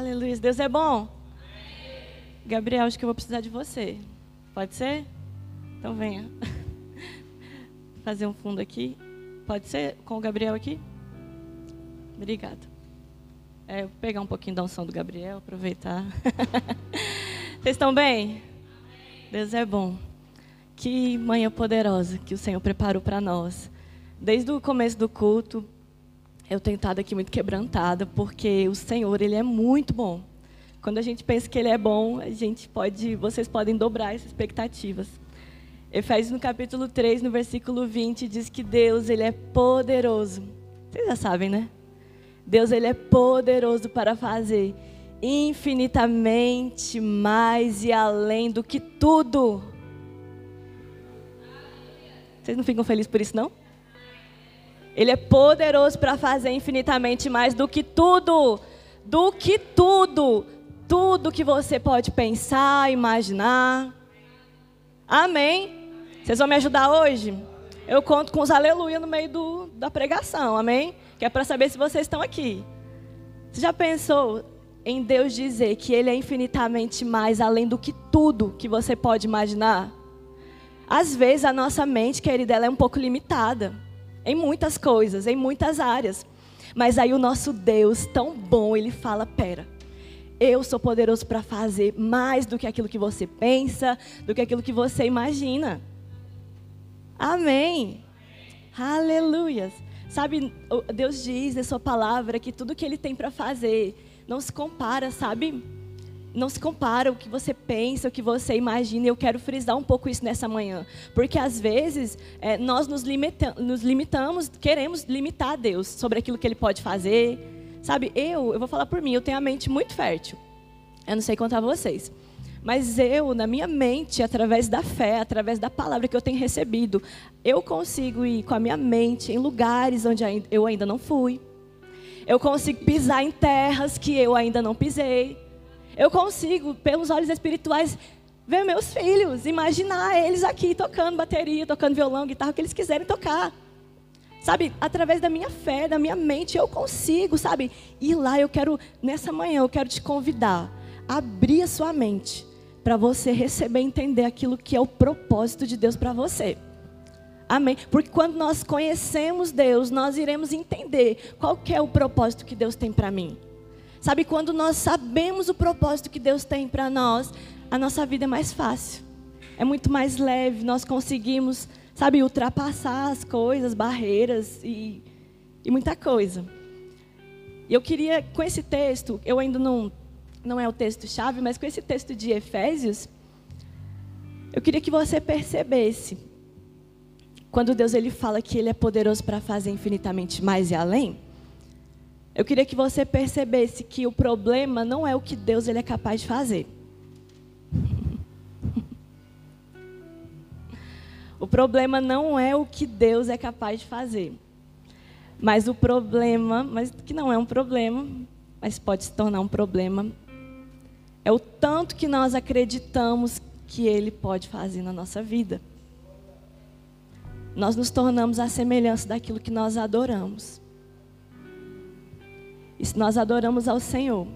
Aleluia. Deus é bom. Gabriel, acho que eu vou precisar de você. Pode ser? Então venha. Fazer um fundo aqui. Pode ser com o Gabriel aqui? Obrigada. É, vou pegar um pouquinho da unção do Gabriel, aproveitar. Vocês estão bem? Deus é bom. Que manhã poderosa que o Senhor preparou para nós. Desde o começo do culto, eu tenho estado aqui muito quebrantada, porque o Senhor, Ele é muito bom. Quando a gente pensa que Ele é bom, a gente pode, vocês podem dobrar essas expectativas. Efésios no capítulo 3, no versículo 20, diz que Deus, Ele é poderoso. Vocês já sabem, né? Deus, Ele é poderoso para fazer infinitamente mais e além do que tudo. Vocês não ficam felizes por isso, não? Ele é poderoso para fazer infinitamente mais do que tudo, do que tudo, tudo que você pode pensar, imaginar. Amém? Vocês vão me ajudar hoje? Eu conto com os aleluia no meio do, da pregação, amém? Que é para saber se vocês estão aqui. Você já pensou em Deus dizer que Ele é infinitamente mais além do que tudo que você pode imaginar? Às vezes a nossa mente, querida, ela é um pouco limitada em muitas coisas, em muitas áreas. Mas aí o nosso Deus, tão bom, ele fala: pera, eu sou poderoso para fazer mais do que aquilo que você pensa, do que aquilo que você imagina. Amém. Aleluias. Sabe, Deus diz na sua palavra que tudo que ele tem para fazer não se compara, sabe? Não se compara o que você pensa, o que você imagina. Eu quero frisar um pouco isso nessa manhã. Porque às vezes é, nós nos, limita nos limitamos, queremos limitar Deus sobre aquilo que Ele pode fazer. Sabe, eu, eu vou falar por mim, eu tenho a mente muito fértil. Eu não sei contar vocês. Mas eu, na minha mente, através da fé, através da palavra que eu tenho recebido, eu consigo ir com a minha mente em lugares onde eu ainda não fui. Eu consigo pisar em terras que eu ainda não pisei eu consigo, pelos olhos espirituais, ver meus filhos, imaginar eles aqui tocando bateria, tocando violão, guitarra, o que eles quiserem tocar. Sabe, através da minha fé, da minha mente, eu consigo, sabe? Ir lá, eu quero, nessa manhã, eu quero te convidar a abrir a sua mente para você receber e entender aquilo que é o propósito de Deus para você. Amém? Porque quando nós conhecemos Deus, nós iremos entender qual é o propósito que Deus tem para mim. Sabe, quando nós sabemos o propósito que Deus tem para nós, a nossa vida é mais fácil. É muito mais leve, nós conseguimos, sabe, ultrapassar as coisas, barreiras e, e muita coisa. E eu queria, com esse texto, eu ainda não, não é o texto-chave, mas com esse texto de Efésios, eu queria que você percebesse, quando Deus ele fala que Ele é poderoso para fazer infinitamente mais e além, eu queria que você percebesse que o problema não é o que Deus ele é capaz de fazer. o problema não é o que Deus é capaz de fazer. Mas o problema, mas que não é um problema, mas pode se tornar um problema, é o tanto que nós acreditamos que Ele pode fazer na nossa vida. Nós nos tornamos a semelhança daquilo que nós adoramos. E nós adoramos ao Senhor,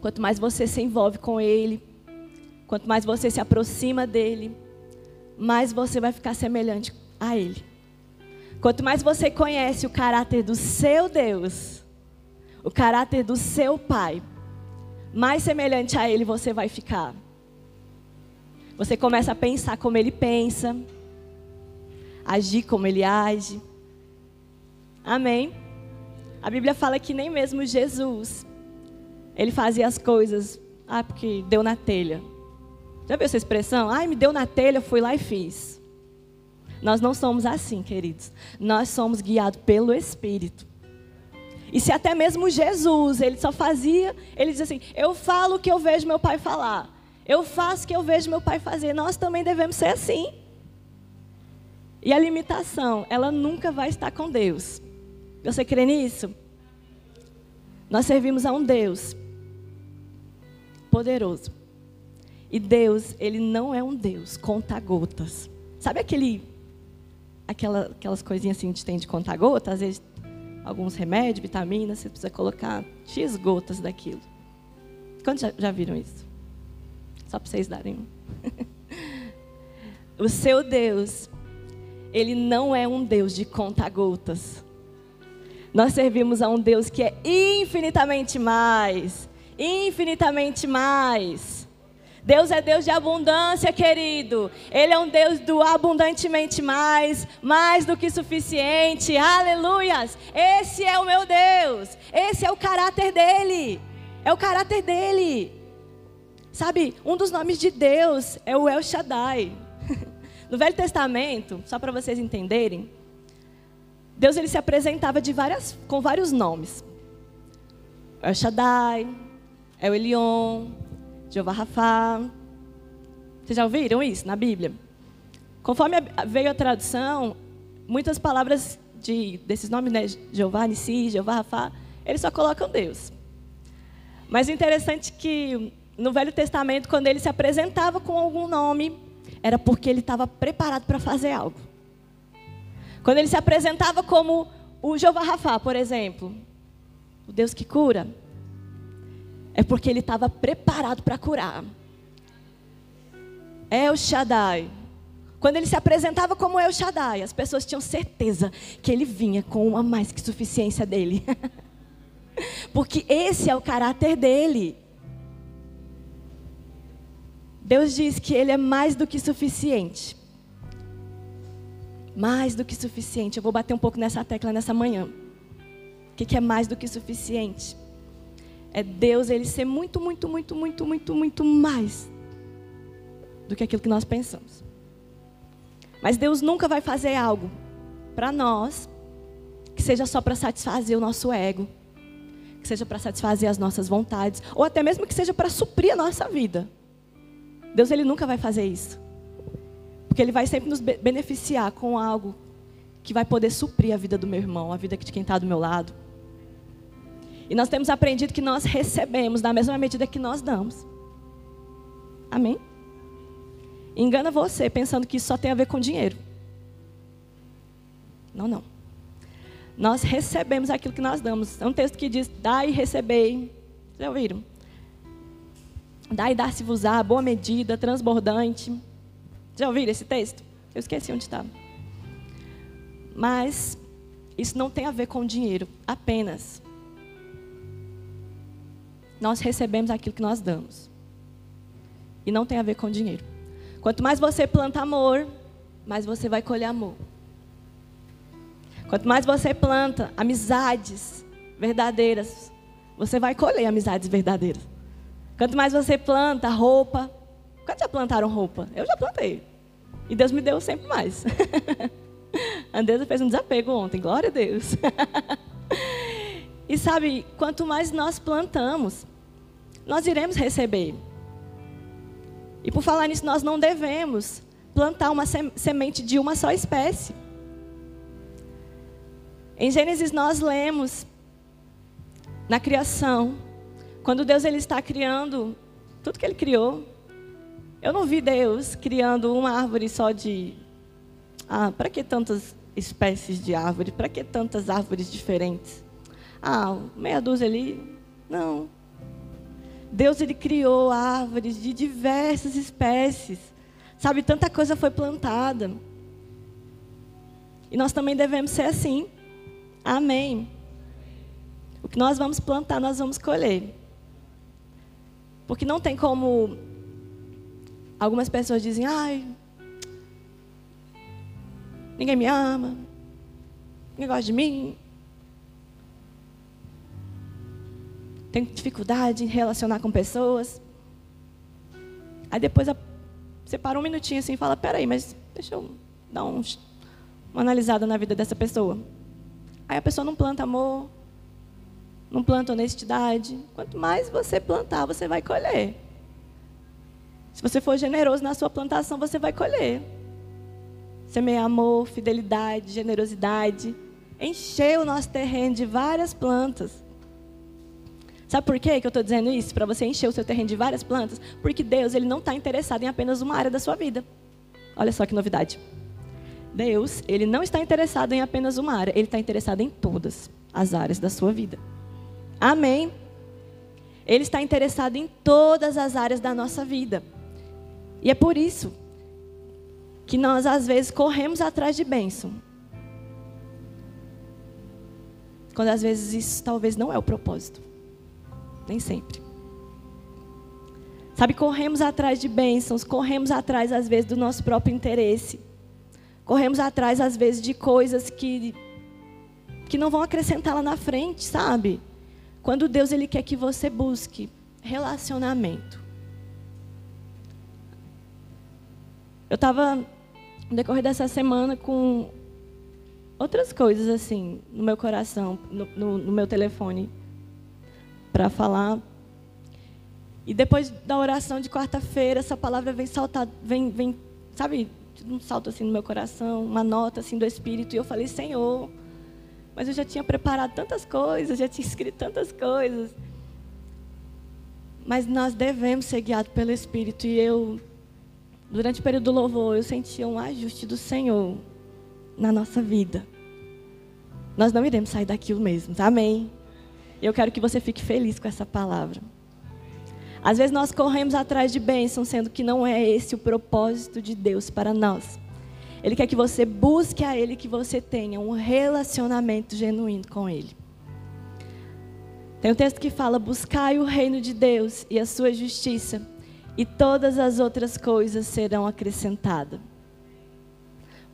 quanto mais você se envolve com Ele, quanto mais você se aproxima dEle, mais você vai ficar semelhante a Ele. Quanto mais você conhece o caráter do seu Deus, o caráter do seu Pai, mais semelhante a Ele você vai ficar. Você começa a pensar como Ele pensa, agir como Ele age. Amém? A Bíblia fala que nem mesmo Jesus, ele fazia as coisas, ah, porque deu na telha. Já viu essa expressão? Ai, me deu na telha, fui lá e fiz. Nós não somos assim, queridos. Nós somos guiados pelo Espírito. E se até mesmo Jesus, ele só fazia, ele diz assim: Eu falo o que eu vejo meu pai falar. Eu faço o que eu vejo meu pai fazer. Nós também devemos ser assim. E a limitação, ela nunca vai estar com Deus. Você crê nisso? Nós servimos a um Deus poderoso. E Deus, ele não é um Deus conta-gotas. Sabe aquele aquela, aquelas coisinhas assim que a gente tem de conta-gotas, às vezes alguns remédios, vitaminas, você precisa colocar X gotas daquilo. Quantos já, já viram isso? Só para vocês darem um. o seu Deus, ele não é um Deus de conta-gotas. Nós servimos a um Deus que é infinitamente mais, infinitamente mais. Deus é Deus de abundância, querido. Ele é um Deus do abundantemente mais, mais do que suficiente. Aleluias! Esse é o meu Deus. Esse é o caráter dele. É o caráter dele. Sabe, um dos nomes de Deus é o El Shaddai. No Velho Testamento, só para vocês entenderem, Deus ele se apresentava de várias, com vários nomes. El Shaddai, El Elion, Jeová Rafa. Vocês já ouviram isso na Bíblia? Conforme veio a tradução, muitas palavras de, desses nomes, né, Jeová Nissi, Jeová Rafa, eles só colocam Deus. Mas o interessante é que no Velho Testamento, quando ele se apresentava com algum nome, era porque ele estava preparado para fazer algo. Quando ele se apresentava como o Jeová Rafa, por exemplo, o Deus que cura, é porque ele estava preparado para curar. El Shaddai. Quando ele se apresentava como El Shaddai, as pessoas tinham certeza que ele vinha com uma mais que suficiência dele. porque esse é o caráter dele. Deus diz que Ele é mais do que suficiente. Mais do que suficiente. Eu vou bater um pouco nessa tecla nessa manhã. O que, é mais do que suficiente? É Deus Ele ser muito, muito, muito, muito, muito, muito mais do que aquilo que nós pensamos. Mas Deus nunca vai fazer algo para nós que seja só para satisfazer o nosso ego, que seja para satisfazer as nossas vontades, ou até mesmo que seja para suprir a nossa vida. Deus ele nunca vai fazer isso. Porque ele vai sempre nos beneficiar com algo que vai poder suprir a vida do meu irmão, a vida de quem está do meu lado. E nós temos aprendido que nós recebemos da mesma medida que nós damos. Amém? Engana você pensando que isso só tem a ver com dinheiro. Não, não. Nós recebemos aquilo que nós damos. É um texto que diz: dá e recebei. Já ouviram? Dá e dar-se-vos-á, boa medida, transbordante. Já ouviram esse texto? Eu esqueci onde está. Mas isso não tem a ver com dinheiro, apenas. Nós recebemos aquilo que nós damos. E não tem a ver com dinheiro. Quanto mais você planta amor, mais você vai colher amor. Quanto mais você planta amizades verdadeiras, você vai colher amizades verdadeiras. Quanto mais você planta roupa. Quantos já plantaram roupa? Eu já plantei. E Deus me deu sempre mais. A Andresa fez um desapego ontem, glória a Deus. e sabe, quanto mais nós plantamos, nós iremos receber. E por falar nisso, nós não devemos plantar uma semente de uma só espécie. Em Gênesis nós lemos na criação quando Deus ele está criando tudo que ele criou, eu não vi Deus criando uma árvore só de ah, para que tantas espécies de árvore? Para que tantas árvores diferentes? Ah, meia dúzia ali? Não. Deus ele criou árvores de diversas espécies. Sabe, tanta coisa foi plantada. E nós também devemos ser assim. Amém. O que nós vamos plantar, nós vamos colher. Porque não tem como. Algumas pessoas dizem, ai, ninguém me ama, ninguém gosta de mim. Tenho dificuldade em relacionar com pessoas. Aí depois você para um minutinho assim e fala, peraí, mas deixa eu dar um, uma analisada na vida dessa pessoa. Aí a pessoa não planta amor, não planta honestidade. Quanto mais você plantar, você vai colher. Se você for generoso na sua plantação, você vai colher. Semear amor, fidelidade, generosidade. Encher o nosso terreno de várias plantas. Sabe por quê que eu estou dizendo isso? Para você encher o seu terreno de várias plantas? Porque Deus ele não está interessado em apenas uma área da sua vida. Olha só que novidade. Deus, ele não está interessado em apenas uma área, ele está interessado em todas as áreas da sua vida. Amém. Ele está interessado em todas as áreas da nossa vida. E é por isso que nós, às vezes, corremos atrás de bênção. Quando, às vezes, isso talvez não é o propósito. Nem sempre. Sabe, corremos atrás de bênçãos, corremos atrás, às vezes, do nosso próprio interesse. Corremos atrás, às vezes, de coisas que, que não vão acrescentar lá na frente, sabe? Quando Deus ele quer que você busque relacionamento. Eu estava no decorrer dessa semana com outras coisas assim no meu coração, no, no, no meu telefone para falar. E depois da oração de quarta-feira, essa palavra vem saltar, vem, vem, sabe, um salto assim no meu coração, uma nota assim do Espírito, e eu falei, Senhor, mas eu já tinha preparado tantas coisas, já tinha escrito tantas coisas. Mas nós devemos ser guiados pelo Espírito. E eu, durante o período do louvor, eu sentia um ajuste do Senhor na nossa vida. Nós não iremos sair daquilo mesmo, tá? amém? Eu quero que você fique feliz com essa palavra. Às vezes nós corremos atrás de bênçãos, sendo que não é esse o propósito de Deus para nós. Ele quer que você busque a Ele, que você tenha um relacionamento genuíno com Ele. Tem um texto que fala: Buscai o reino de Deus e a sua justiça, e todas as outras coisas serão acrescentadas.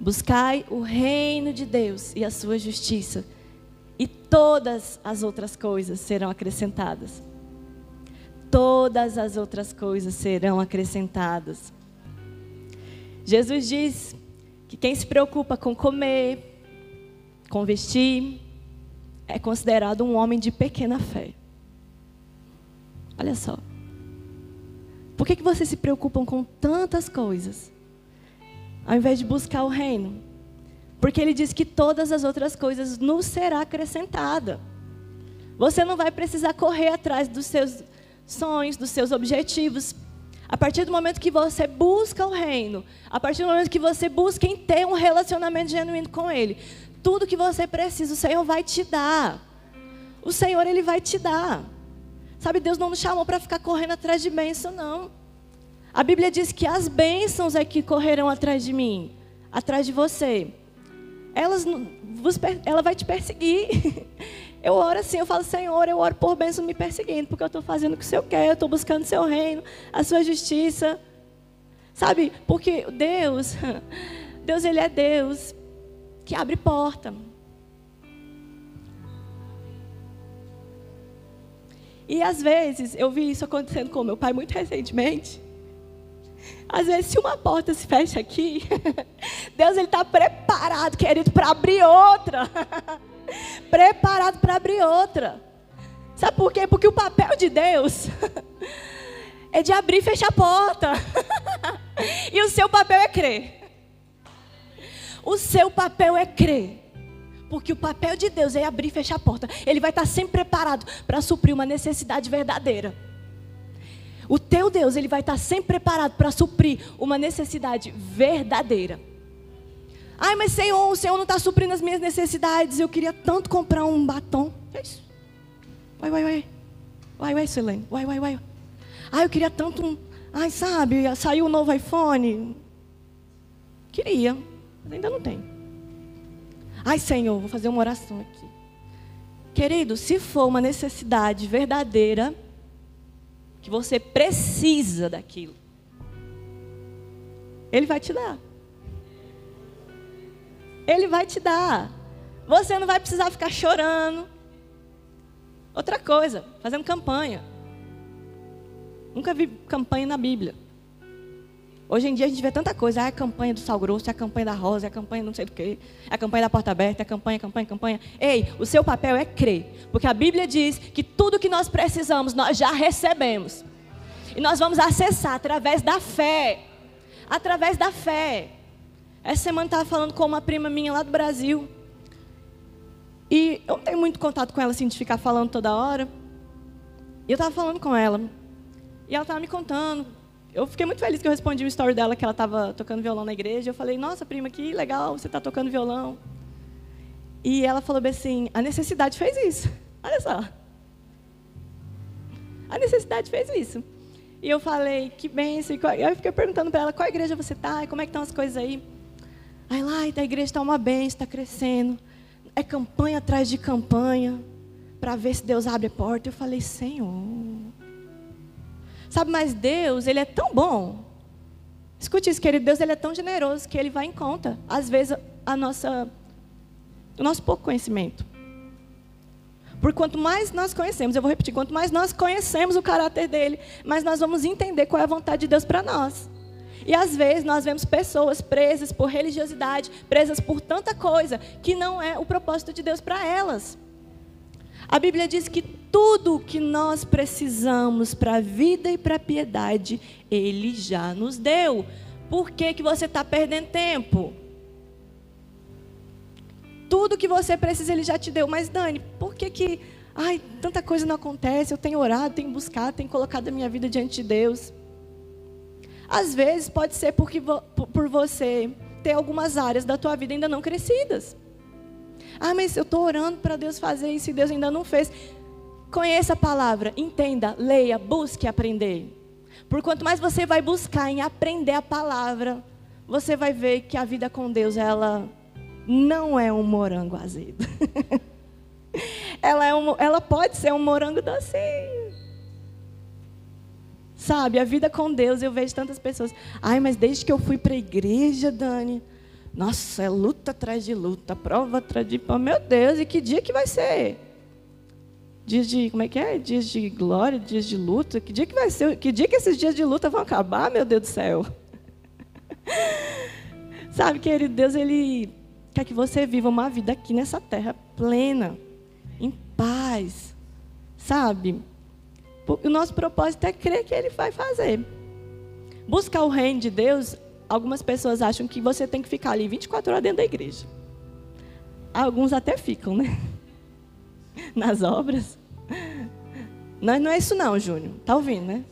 Buscai o reino de Deus e a sua justiça, e todas as outras coisas serão acrescentadas. Todas as outras coisas serão acrescentadas. Jesus diz que quem se preocupa com comer, com vestir, é considerado um homem de pequena fé. Olha só. Por que, que vocês se preocupam com tantas coisas, ao invés de buscar o reino? Porque ele diz que todas as outras coisas nos será acrescentada. Você não vai precisar correr atrás dos seus sonhos, dos seus objetivos, a partir do momento que você busca o reino, a partir do momento que você busca em ter um relacionamento genuíno com Ele, tudo que você precisa, o Senhor vai te dar. O Senhor, Ele vai te dar. Sabe, Deus não nos chamou para ficar correndo atrás de bênção, não. A Bíblia diz que as bênçãos é que correrão atrás de mim, atrás de você. Elas, ela vai te perseguir. Eu oro assim, eu falo, Senhor, eu oro por bênção me perseguindo, porque eu estou fazendo o que o Senhor quer, eu estou buscando o seu reino, a sua justiça. Sabe? Porque Deus, Deus ele é Deus que abre porta. E às vezes, eu vi isso acontecendo com meu pai muito recentemente. Às vezes, se uma porta se fecha aqui, Deus ele está preparado, querido, para abrir outra. preparado para abrir outra. Sabe por quê? Porque o papel de Deus é de abrir e fechar a porta. e o seu papel é crer. O seu papel é crer. Porque o papel de Deus é abrir e fechar a porta. Ele vai estar sempre preparado para suprir uma necessidade verdadeira. O teu Deus, ele vai estar sempre preparado para suprir uma necessidade verdadeira. Ai, mas Senhor, o Senhor não está suprindo as minhas necessidades. Eu queria tanto comprar um batom. É isso. Vai, vai, vai. Vai, vai, Selene. Vai, vai, vai. Ai, eu queria tanto um. Ai, sabe, saiu um novo iPhone. Queria, mas ainda não tem. Ai, Senhor, vou fazer uma oração aqui. Querido, se for uma necessidade verdadeira, que você precisa daquilo, Ele vai te dar. Ele vai te dar. Você não vai precisar ficar chorando. Outra coisa, fazendo campanha. Nunca vi campanha na Bíblia. Hoje em dia a gente vê tanta coisa. Ah, é a campanha do sal grosso, é a campanha da rosa, é a campanha não sei do que, é a campanha da porta aberta, é a campanha, campanha, campanha. Ei, o seu papel é crer. Porque a Bíblia diz que tudo que nós precisamos, nós já recebemos. E nós vamos acessar através da fé. Através da fé. Essa semana estava falando com uma prima minha lá do Brasil. E eu não tenho muito contato com ela assim de ficar falando toda hora. E eu estava falando com ela. E ela estava me contando. Eu fiquei muito feliz que eu respondi o story dela que ela estava tocando violão na igreja. Eu falei, nossa, prima, que legal, você está tocando violão. E ela falou bem assim, a necessidade fez isso. Olha só. A necessidade fez isso. E eu falei, que benção. Aí eu fiquei perguntando para ela, qual igreja você está? Como é que estão as coisas aí? Aí lá, a igreja está uma benção, está crescendo. É campanha atrás de campanha para ver se Deus abre a porta. Eu falei, Senhor. Sabe, mas Deus, Ele é tão bom. Escute isso, querido. Deus, Ele é tão generoso que Ele vai em conta. Às vezes, a nossa, o nosso pouco conhecimento. Por quanto mais nós conhecemos, eu vou repetir, quanto mais nós conhecemos o caráter dele, mais nós vamos entender qual é a vontade de Deus para nós. E às vezes nós vemos pessoas presas por religiosidade, presas por tanta coisa que não é o propósito de Deus para elas. A Bíblia diz que tudo que nós precisamos para a vida e para a piedade, Ele já nos deu. Por que, que você está perdendo tempo? Tudo que você precisa ele já te deu. Mas Dani, por que que, ai, tanta coisa não acontece? Eu tenho orado, tenho buscado, tenho colocado a minha vida diante de Deus. Às vezes pode ser porque por você ter algumas áreas da tua vida ainda não crescidas. Ah, mas eu estou orando para Deus fazer isso e Deus ainda não fez. Conheça a palavra, entenda, leia, busque aprender. Por quanto mais você vai buscar em aprender a palavra, você vai ver que a vida com Deus ela não é um morango azedo. ela, é um, ela pode ser um morango docinho. Sabe, a vida com Deus, eu vejo tantas pessoas. Ai, mas desde que eu fui para a igreja, Dani, nossa, é luta atrás de luta, prova atrás de prova. Meu Deus, e que dia que vai ser? Dias de, como é que é? Dias de glória, dias de luta. Que dia que vai ser? Que dia que esses dias de luta vão acabar, meu Deus do céu? Sabe, querido, Deus, Ele quer que você viva uma vida aqui nessa terra plena, em paz, sabe? O nosso propósito é crer que Ele vai fazer. Buscar o reino de Deus, algumas pessoas acham que você tem que ficar ali 24 horas dentro da igreja. Alguns até ficam, né? Nas obras. Não, não é isso não, Júnior. Tá ouvindo, né?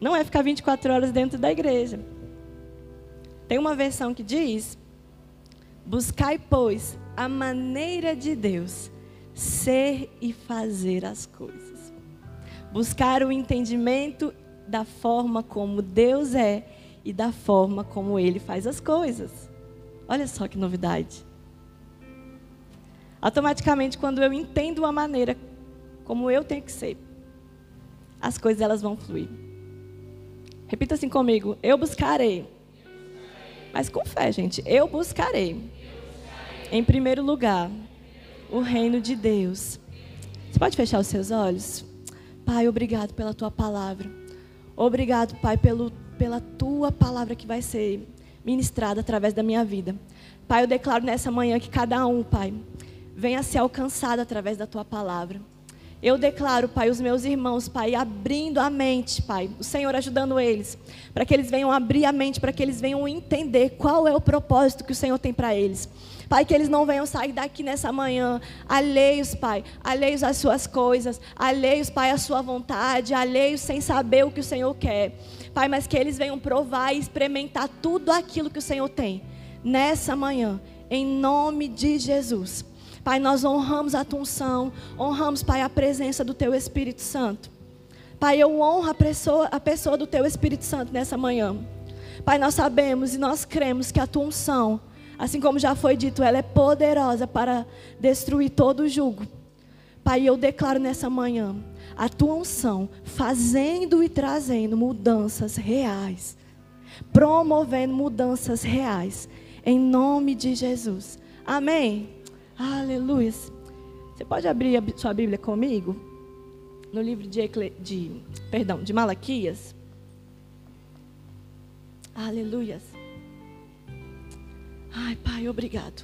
Não é ficar 24 horas dentro da igreja. Tem uma versão que diz Buscai, pois, a maneira de Deus ser e fazer as coisas. Buscar o entendimento da forma como Deus é e da forma como Ele faz as coisas. Olha só que novidade. Automaticamente, quando eu entendo a maneira como eu tenho que ser, as coisas elas vão fluir. Repita assim comigo: eu buscarei. Mas com fé, gente. Eu buscarei em primeiro lugar, o reino de Deus. Você pode fechar os seus olhos? Pai, obrigado pela tua palavra. Obrigado, Pai, pelo, pela tua palavra que vai ser ministrada através da minha vida. Pai, eu declaro nessa manhã que cada um, Pai, venha ser alcançado através da tua palavra. Eu declaro, Pai, os meus irmãos, Pai, abrindo a mente, Pai, o Senhor ajudando eles, para que eles venham abrir a mente, para que eles venham entender qual é o propósito que o Senhor tem para eles. Pai, que eles não venham sair daqui nessa manhã alheios, Pai, alheios às suas coisas, alheios, Pai, à sua vontade, alheios sem saber o que o Senhor quer. Pai, mas que eles venham provar e experimentar tudo aquilo que o Senhor tem nessa manhã, em nome de Jesus. Pai, nós honramos a tua unção, honramos, Pai, a presença do teu Espírito Santo. Pai, eu honro a pessoa, a pessoa do teu Espírito Santo nessa manhã. Pai, nós sabemos e nós cremos que a tua unção Assim como já foi dito, ela é poderosa para destruir todo o jugo. Pai, eu declaro nessa manhã a tua unção, fazendo e trazendo mudanças reais, promovendo mudanças reais, em nome de Jesus. Amém. Aleluia. Você pode abrir a sua Bíblia comigo? No livro de, de, perdão, de Malaquias. Aleluia. Ai, Pai, obrigado.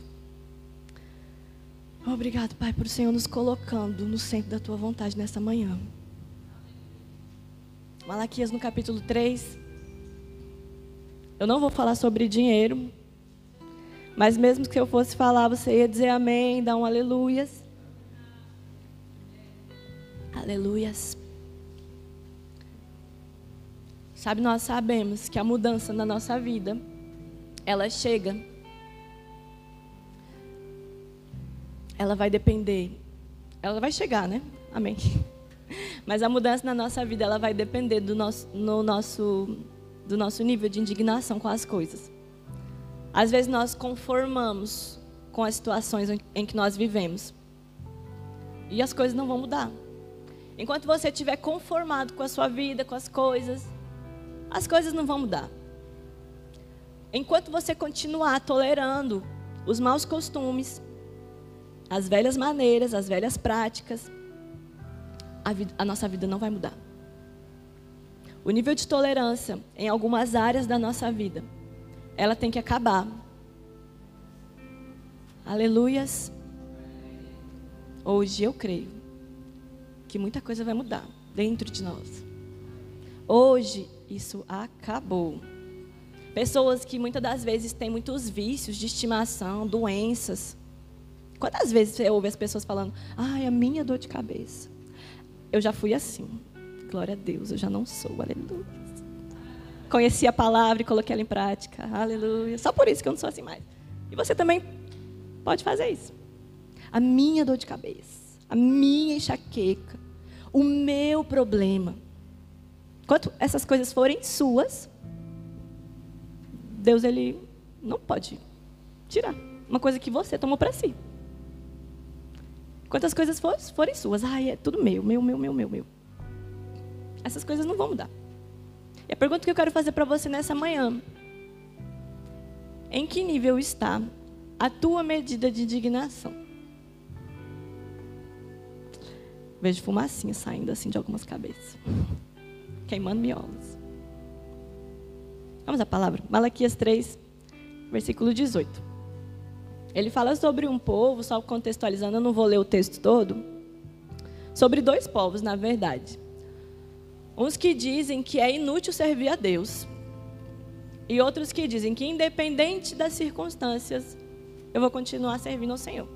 Obrigado, Pai, por o Senhor nos colocando no centro da tua vontade nessa manhã. Malaquias no capítulo 3. Eu não vou falar sobre dinheiro, mas mesmo que eu fosse falar, você ia dizer amém, dar um aleluias. Aleluias. Sabe, nós sabemos que a mudança na nossa vida, ela chega ela vai depender, ela vai chegar, né? Amém. Mas a mudança na nossa vida ela vai depender do nosso, no nosso, do nosso nível de indignação com as coisas. Às vezes nós conformamos com as situações em que nós vivemos. E as coisas não vão mudar. Enquanto você estiver conformado com a sua vida, com as coisas, as coisas não vão mudar. Enquanto você continuar tolerando os maus costumes, as velhas maneiras, as velhas práticas, a, vida, a nossa vida não vai mudar. O nível de tolerância em algumas áreas da nossa vida, ela tem que acabar. Aleluias. Hoje eu creio que muita coisa vai mudar dentro de nós. Hoje isso acabou. Pessoas que muitas das vezes têm muitos vícios de estimação, doenças. Quantas vezes você ouve as pessoas falando, ai, a minha dor de cabeça? Eu já fui assim. Glória a Deus, eu já não sou, aleluia. Conheci a palavra e coloquei ela em prática, aleluia. Só por isso que eu não sou assim mais. E você também pode fazer isso. A minha dor de cabeça, a minha enxaqueca, o meu problema. Enquanto essas coisas forem suas, Deus ele não pode tirar uma coisa que você tomou para si. Quantas coisas for, forem suas, ai, é tudo meu, meu, meu, meu, meu, meu. Essas coisas não vão mudar. E a pergunta que eu quero fazer para você nessa manhã: em que nível está a tua medida de indignação? Vejo fumacinha saindo assim de algumas cabeças, queimando miolos. Vamos à palavra. Malaquias 3, versículo 18. Ele fala sobre um povo, só contextualizando, eu não vou ler o texto todo. Sobre dois povos, na verdade. Uns que dizem que é inútil servir a Deus. E outros que dizem que, independente das circunstâncias, eu vou continuar servindo ao Senhor.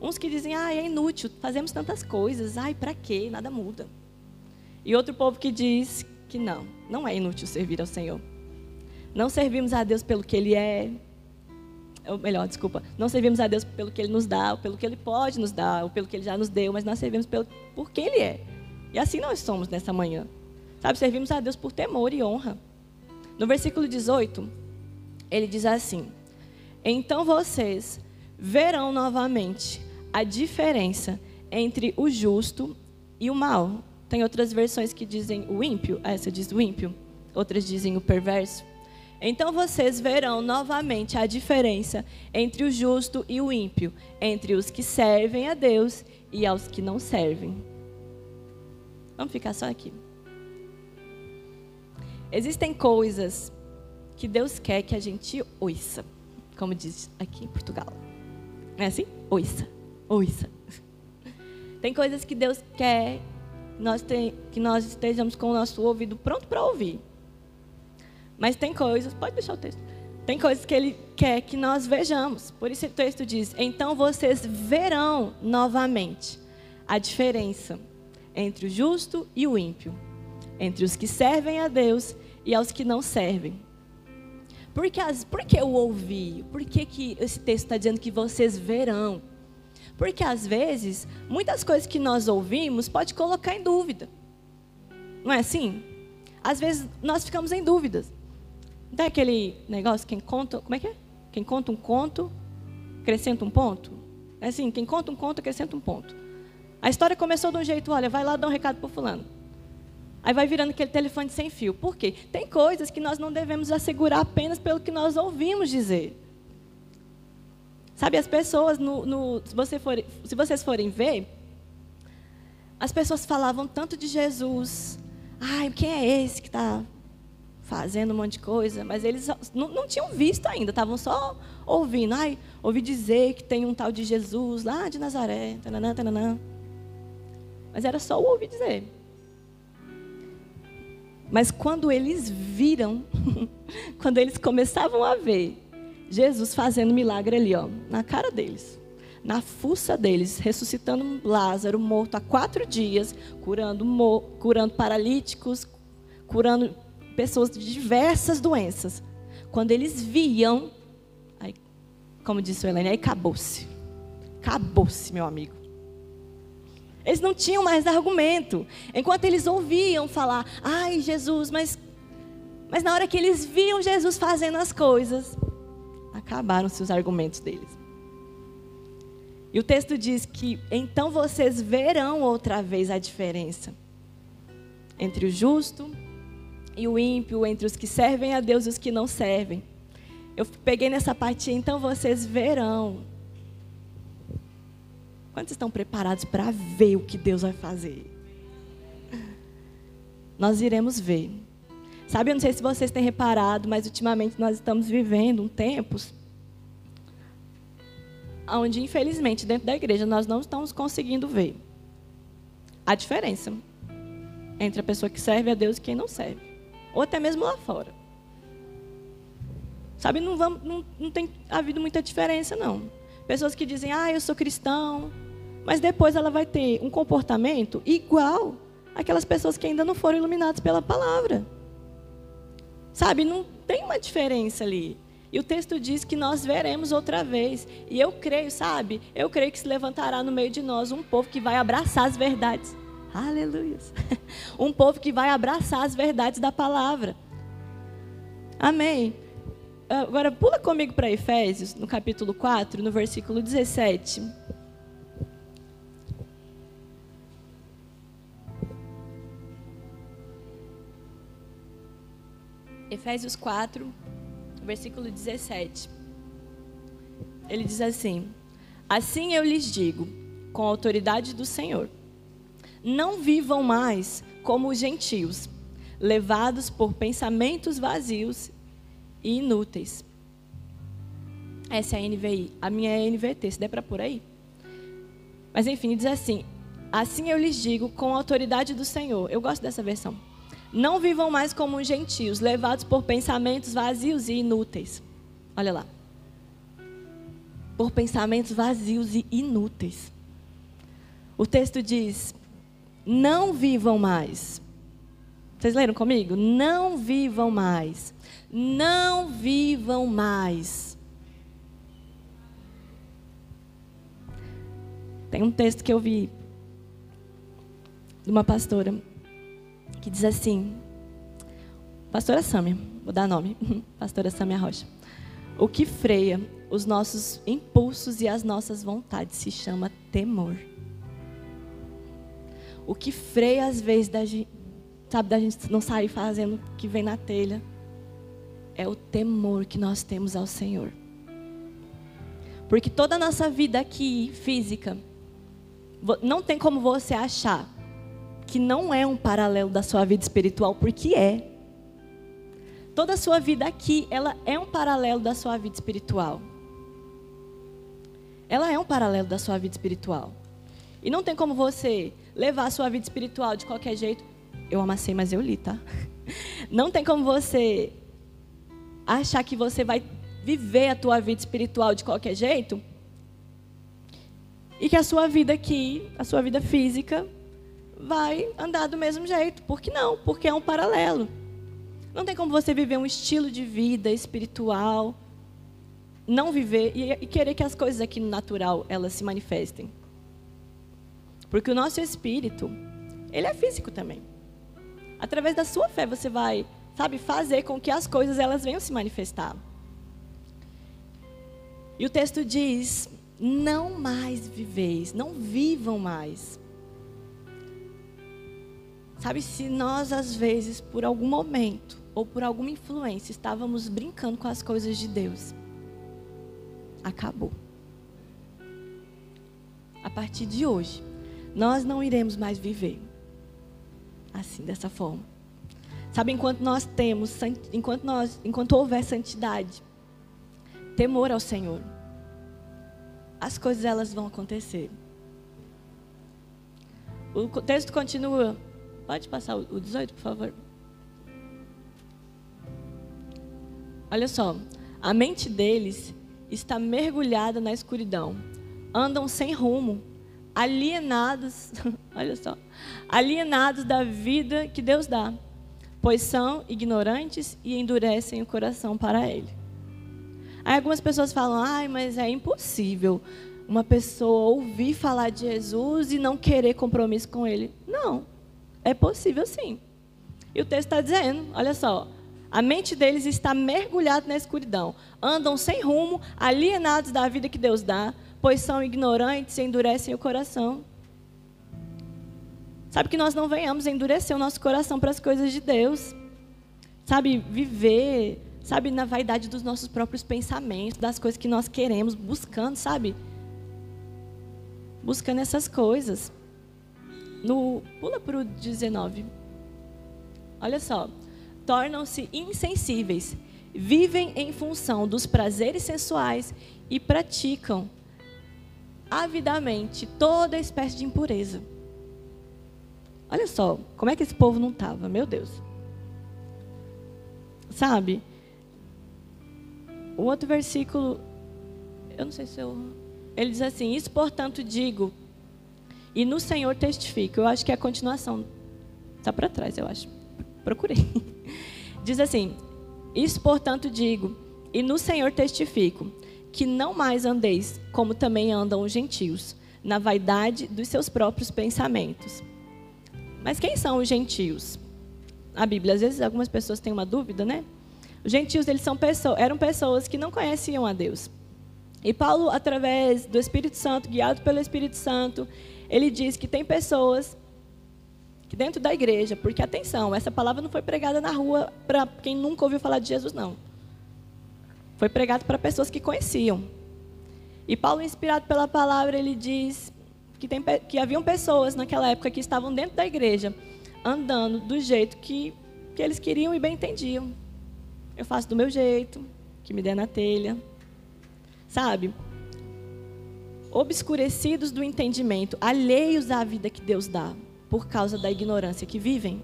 Uns que dizem, ah, é inútil, fazemos tantas coisas, ai, para quê? Nada muda. E outro povo que diz que não, não é inútil servir ao Senhor. Não servimos a Deus pelo que Ele é, ou melhor, desculpa, não servimos a Deus pelo que Ele nos dá, ou pelo que Ele pode nos dar, ou pelo que Ele já nos deu, mas nós servimos pelo, por quem Ele é. E assim nós somos nessa manhã. Sabe, servimos a Deus por temor e honra. No versículo 18, ele diz assim: Então vocês verão novamente a diferença entre o justo e o mal, tem outras versões que dizem o ímpio, essa diz o ímpio, outras dizem o perverso. Então vocês verão novamente a diferença entre o justo e o ímpio, entre os que servem a Deus e aos que não servem. Vamos ficar só aqui. Existem coisas que Deus quer que a gente ouça, como diz aqui em Portugal. É assim? Ouça, ouça. Tem coisas que Deus quer que nós estejamos com o nosso ouvido pronto para ouvir. Mas tem coisas, pode deixar o texto. Tem coisas que ele quer que nós vejamos. Por isso o texto diz: Então vocês verão novamente a diferença entre o justo e o ímpio, entre os que servem a Deus e aos que não servem. Por que, as, por que eu ouvi? Por que, que esse texto está dizendo que vocês verão? Porque às vezes, muitas coisas que nós ouvimos pode colocar em dúvida. Não é assim? Às vezes nós ficamos em dúvidas. Não tem aquele negócio, quem conta, como é que é? Quem conta um conto, acrescenta um ponto? É assim, quem conta um conto, acrescenta um ponto. A história começou de um jeito, olha, vai lá dar um recado para fulano. Aí vai virando aquele telefone sem fio. Por quê? Tem coisas que nós não devemos assegurar apenas pelo que nós ouvimos dizer. Sabe, as pessoas, no, no, se, você for, se vocês forem ver, as pessoas falavam tanto de Jesus. Ai, quem é esse que está fazendo um monte de coisa? Mas eles não, não tinham visto ainda, estavam só ouvindo. Ai, ouvi dizer que tem um tal de Jesus lá de Nazaré. Tananã, tananã. Mas era só o ouvir dizer. Mas quando eles viram, quando eles começavam a ver Jesus fazendo milagre ali, ó, na cara deles, na fuça deles, ressuscitando Lázaro morto há quatro dias, curando, curando paralíticos, curando pessoas de diversas doenças. Quando eles viam, aí, como disse o Helene, aí acabou-se. Acabou-se, meu amigo. Eles não tinham mais argumento. Enquanto eles ouviam falar, ai Jesus, mas, mas na hora que eles viam Jesus fazendo as coisas, acabaram-se os argumentos deles. E o texto diz que então vocês verão outra vez a diferença entre o justo e o ímpio, entre os que servem a Deus e os que não servem. Eu peguei nessa parte, então vocês verão. Quantos estão preparados para ver o que Deus vai fazer? Nós iremos ver. Sabe, eu não sei se vocês têm reparado, mas ultimamente nós estamos vivendo um tempos onde, infelizmente, dentro da igreja, nós não estamos conseguindo ver a diferença entre a pessoa que serve a Deus e quem não serve. Ou até mesmo lá fora. Sabe, não, vamos, não, não tem havido muita diferença, não. Pessoas que dizem, ah, eu sou cristão, mas depois ela vai ter um comportamento igual aquelas pessoas que ainda não foram iluminadas pela palavra. Sabe, não tem uma diferença ali. E o texto diz que nós veremos outra vez. E eu creio, sabe? Eu creio que se levantará no meio de nós um povo que vai abraçar as verdades. Aleluia. Um povo que vai abraçar as verdades da palavra. Amém. Agora pula comigo para Efésios, no capítulo 4, no versículo 17. Efésios 4, versículo 17. Ele diz assim: Assim eu lhes digo, com a autoridade do Senhor, não vivam mais como os gentios, levados por pensamentos vazios e inúteis. Essa é a NVI. A minha é a NVT, se der para por aí. Mas enfim, diz assim: Assim eu lhes digo com a autoridade do Senhor. Eu gosto dessa versão. Não vivam mais como gentios, levados por pensamentos vazios e inúteis. Olha lá. Por pensamentos vazios e inúteis. O texto diz: Não vivam mais. Vocês leram comigo? Não vivam mais. Não vivam mais. Tem um texto que eu vi de uma pastora que diz assim: Pastora Sâmia, vou dar nome, Pastora Sâmia Rocha. O que freia os nossos impulsos e as nossas vontades se chama temor. O que freia às vezes da gente, sabe, da gente não sair fazendo o que vem na telha é o temor que nós temos ao Senhor. Porque toda a nossa vida aqui física não tem como você achar que não é um paralelo da sua vida espiritual, porque é. Toda a sua vida aqui, ela é um paralelo da sua vida espiritual. Ela é um paralelo da sua vida espiritual. E não tem como você levar a sua vida espiritual de qualquer jeito. Eu amassei, mas eu li, tá? Não tem como você achar que você vai viver a tua vida espiritual de qualquer jeito e que a sua vida aqui, a sua vida física, vai andar do mesmo jeito. Por que não? Porque é um paralelo. Não tem como você viver um estilo de vida espiritual, não viver e, e querer que as coisas aqui no natural elas se manifestem. Porque o nosso espírito, ele é físico também. Através da sua fé você vai, sabe, fazer com que as coisas elas venham se manifestar. E o texto diz: não mais viveis, não vivam mais Sabe, se nós às vezes, por algum momento ou por alguma influência, estávamos brincando com as coisas de Deus, acabou. A partir de hoje, nós não iremos mais viver assim, dessa forma. Sabe, enquanto nós temos, enquanto nós, enquanto houver santidade, temor ao Senhor, as coisas elas vão acontecer. O texto continua Pode passar o 18, por favor? Olha só, a mente deles está mergulhada na escuridão. Andam sem rumo, alienados, olha só, alienados da vida que Deus dá, pois são ignorantes e endurecem o coração para ele. Aí algumas pessoas falam: "Ai, mas é impossível uma pessoa ouvir falar de Jesus e não querer compromisso com ele. Não. É possível sim. E o texto está dizendo, olha só, a mente deles está mergulhada na escuridão. Andam sem rumo, alienados da vida que Deus dá, pois são ignorantes e endurecem o coração. Sabe que nós não venhamos endurecer o nosso coração para as coisas de Deus. Sabe, viver, sabe, na vaidade dos nossos próprios pensamentos, das coisas que nós queremos, buscando, sabe? Buscando essas coisas. No, pula para o 19. Olha só. Tornam-se insensíveis, vivem em função dos prazeres sensuais e praticam avidamente toda espécie de impureza. Olha só, como é que esse povo não estava, meu Deus. Sabe? O outro versículo, eu não sei se eu. Ele diz assim: Isso, portanto, digo, e no Senhor testifico. Eu acho que é a continuação. Está para trás, eu acho. Procurei. Diz assim: Isso, portanto, digo, e no Senhor testifico, que não mais andeis como também andam os gentios, na vaidade dos seus próprios pensamentos mas quem são os gentios? A Bíblia, às vezes algumas pessoas têm uma dúvida, né? Os gentios, eles são pessoas, eram pessoas que não conheciam a Deus. E Paulo, através do Espírito Santo, guiado pelo Espírito Santo, ele diz que tem pessoas que dentro da igreja, porque atenção, essa palavra não foi pregada na rua para quem nunca ouviu falar de Jesus, não. Foi pregado para pessoas que conheciam. E Paulo, inspirado pela palavra, ele diz que, tem, que haviam pessoas naquela época que estavam dentro da igreja, andando do jeito que, que eles queriam e bem entendiam. Eu faço do meu jeito, que me der na telha. Sabe? Obscurecidos do entendimento, alheios à vida que Deus dá, por causa da ignorância que vivem.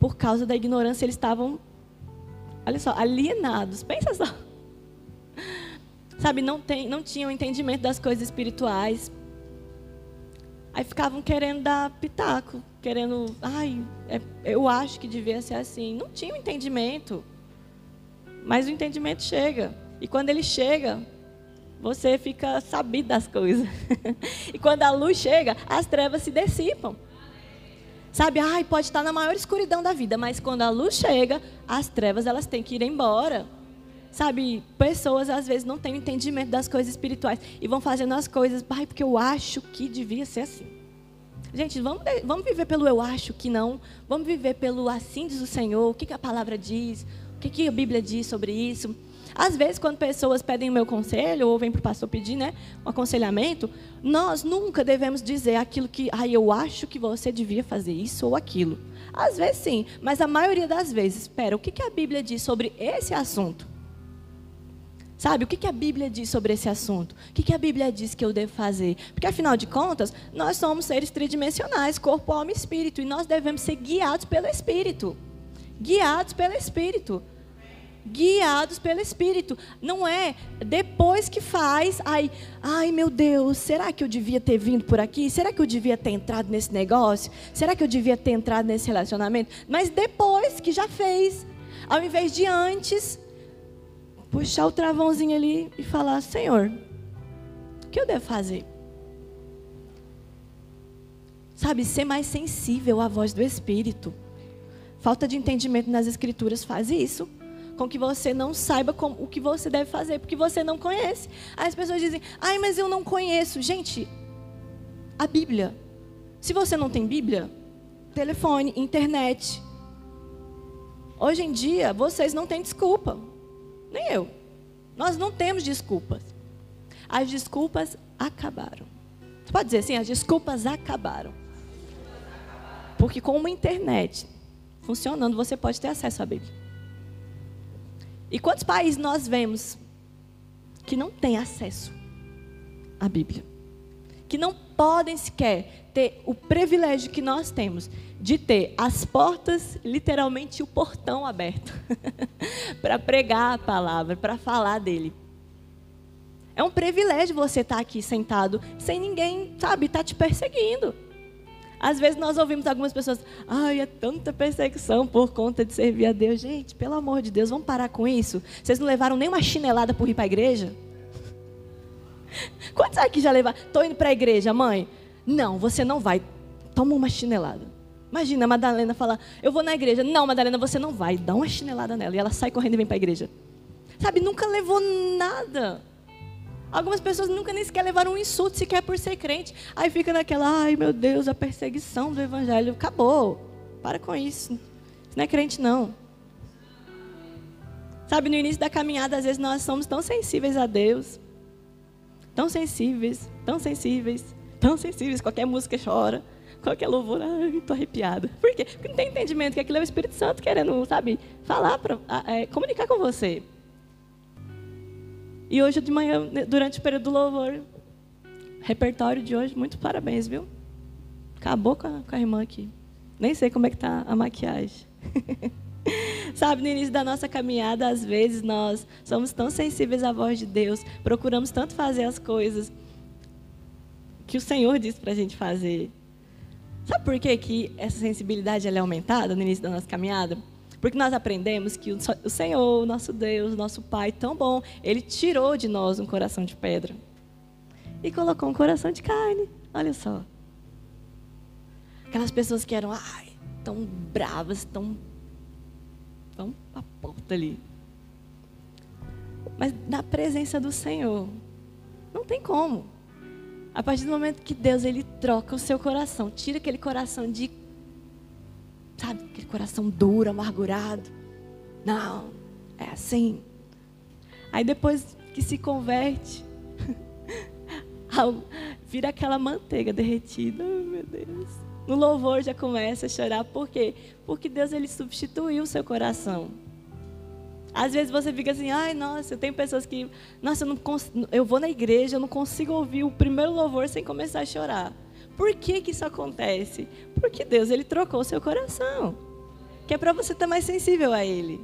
Por causa da ignorância, eles estavam, olha só, alienados. Pensa só. Sabe, não, tem, não tinham entendimento das coisas espirituais. Aí ficavam querendo dar pitaco, querendo, ai, é, eu acho que devia ser assim. Não tinha um entendimento. Mas o entendimento chega. E quando ele chega, você fica sabido das coisas. e quando a luz chega, as trevas se dissipam. Sabe, ai, pode estar na maior escuridão da vida, mas quando a luz chega, as trevas elas têm que ir embora. Sabe, pessoas às vezes não têm entendimento das coisas espirituais e vão fazendo as coisas, pai, porque eu acho que devia ser assim. Gente, vamos, vamos viver pelo eu acho que não. Vamos viver pelo assim diz o Senhor. O que, que a palavra diz? O que, que a Bíblia diz sobre isso? Às vezes, quando pessoas pedem o meu conselho, ou vêm para o pastor pedir né, um aconselhamento, nós nunca devemos dizer aquilo que, ah, eu acho que você devia fazer isso ou aquilo. Às vezes sim, mas a maioria das vezes, espera, o que, que a Bíblia diz sobre esse assunto? Sabe, o que, que a Bíblia diz sobre esse assunto? O que, que a Bíblia diz que eu devo fazer? Porque, afinal de contas, nós somos seres tridimensionais, corpo, alma e espírito, e nós devemos ser guiados pelo Espírito. Guiados pelo Espírito. Guiados pelo Espírito. Não é depois que faz, ai, ai meu Deus, será que eu devia ter vindo por aqui? Será que eu devia ter entrado nesse negócio? Será que eu devia ter entrado nesse relacionamento? Mas depois que já fez, ao invés de antes, puxar o travãozinho ali e falar: Senhor, o que eu devo fazer? Sabe, ser mais sensível à voz do Espírito. Falta de entendimento nas Escrituras faz isso. Com que você não saiba como, o que você deve fazer, porque você não conhece. Aí as pessoas dizem, ai, mas eu não conheço. Gente, a Bíblia. Se você não tem Bíblia, telefone, internet. Hoje em dia, vocês não têm desculpa. Nem eu. Nós não temos desculpas. As desculpas acabaram. Você pode dizer assim: as desculpas acabaram. Porque com uma internet funcionando, você pode ter acesso à Bíblia. E quantos países nós vemos que não têm acesso à Bíblia? Que não podem sequer ter o privilégio que nós temos de ter as portas, literalmente o portão aberto, para pregar a palavra, para falar dele. É um privilégio você estar tá aqui sentado sem ninguém, sabe, estar tá te perseguindo. Às vezes nós ouvimos algumas pessoas, ai, é tanta perseguição por conta de servir a Deus. Gente, pelo amor de Deus, vamos parar com isso. Vocês não levaram nem uma chinelada por ir para a igreja? Quantos aqui já levaram? Estou indo para a igreja, mãe. Não, você não vai. Toma uma chinelada. Imagina a Madalena falar, eu vou na igreja. Não, Madalena, você não vai. Dá uma chinelada nela. E ela sai correndo e vem para a igreja. Sabe, nunca levou nada. Algumas pessoas nunca nem sequer levaram um insulto sequer por ser crente. Aí fica naquela, ai meu Deus, a perseguição do evangelho. Acabou. Para com isso. Isso não é crente, não. Sabe, no início da caminhada, às vezes nós somos tão sensíveis a Deus. Tão sensíveis, tão sensíveis, tão sensíveis. Qualquer música chora, qualquer louvor, ai, estou arrepiada. Por quê? Porque não tem entendimento que aquilo é o Espírito Santo querendo, sabe, falar, pra, é, comunicar com você. E hoje de manhã, durante o período do louvor, repertório de hoje, muito parabéns, viu? Acabou com a, com a irmã aqui. Nem sei como é que tá a maquiagem. Sabe, no início da nossa caminhada, às vezes nós somos tão sensíveis à voz de Deus, procuramos tanto fazer as coisas que o Senhor disse para a gente fazer. Sabe por que, que essa sensibilidade é aumentada no início da nossa caminhada? Porque nós aprendemos que o Senhor, nosso Deus, nosso Pai tão bom, Ele tirou de nós um coração de pedra e colocou um coração de carne. Olha só. Aquelas pessoas que eram ai, tão bravas, tão. tão a porta ali. Mas na presença do Senhor, não tem como. A partir do momento que Deus ele troca o seu coração, tira aquele coração de Sabe, aquele coração duro, amargurado. Não, é assim. Aí depois que se converte, vira aquela manteiga derretida. Oh, meu Deus. No louvor já começa a chorar. Por quê? Porque Deus ele substituiu o seu coração. Às vezes você fica assim, ai, nossa, eu tenho pessoas que, nossa, eu, não eu vou na igreja, eu não consigo ouvir o primeiro louvor sem começar a chorar. Por que, que isso acontece? Porque Deus ele trocou o seu coração. Que é para você estar mais sensível a Ele.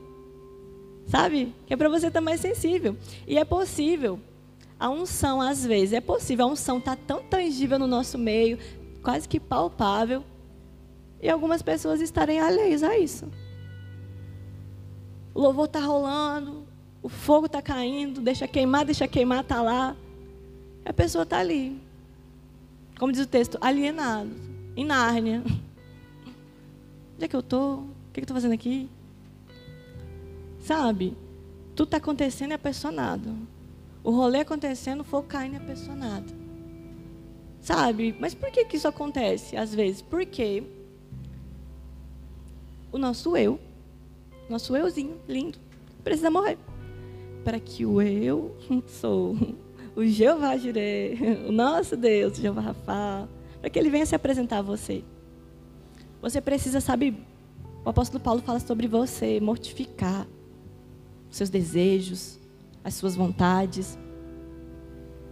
Sabe? Que é para você estar mais sensível. E é possível. A unção, às vezes, é possível. A unção está tão tangível no nosso meio, quase que palpável. E algumas pessoas estarem alheias a isso. O louvor está rolando, o fogo está caindo, deixa queimar, deixa queimar, está lá. A pessoa está ali, como diz o texto, alienados, em Nárnia. Onde é que eu estou? O que eu estou fazendo aqui? Sabe? Tudo está acontecendo e a. O rolê acontecendo, o fogo caindo e a. Sabe? Mas por que, que isso acontece às vezes? Porque o nosso eu, nosso euzinho lindo, precisa morrer. Para que o eu sou o Jeová Jireh, o nosso Deus, o Jeová Rafa, para que ele venha se apresentar a você. Você precisa, sabe, o apóstolo Paulo fala sobre você mortificar os seus desejos, as suas vontades.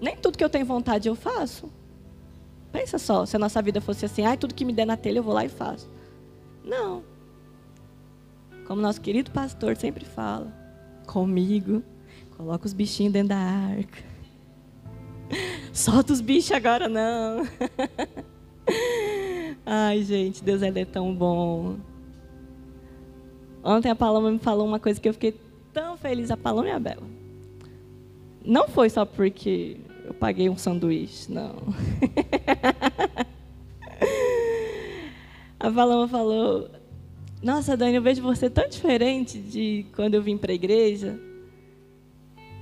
Nem tudo que eu tenho vontade eu faço. Pensa só, se a nossa vida fosse assim, ai, tudo que me der na telha eu vou lá e faço. Não. Como nosso querido pastor sempre fala, comigo, coloca os bichinhos dentro da arca. Solta os bichos agora, não. Ai, gente, Deus é tão bom. Ontem a Paloma me falou uma coisa que eu fiquei tão feliz, a Paloma e a Bela. Não foi só porque eu paguei um sanduíche, não. a Paloma falou: Nossa, Dani, eu vejo você tão diferente de quando eu vim para a igreja.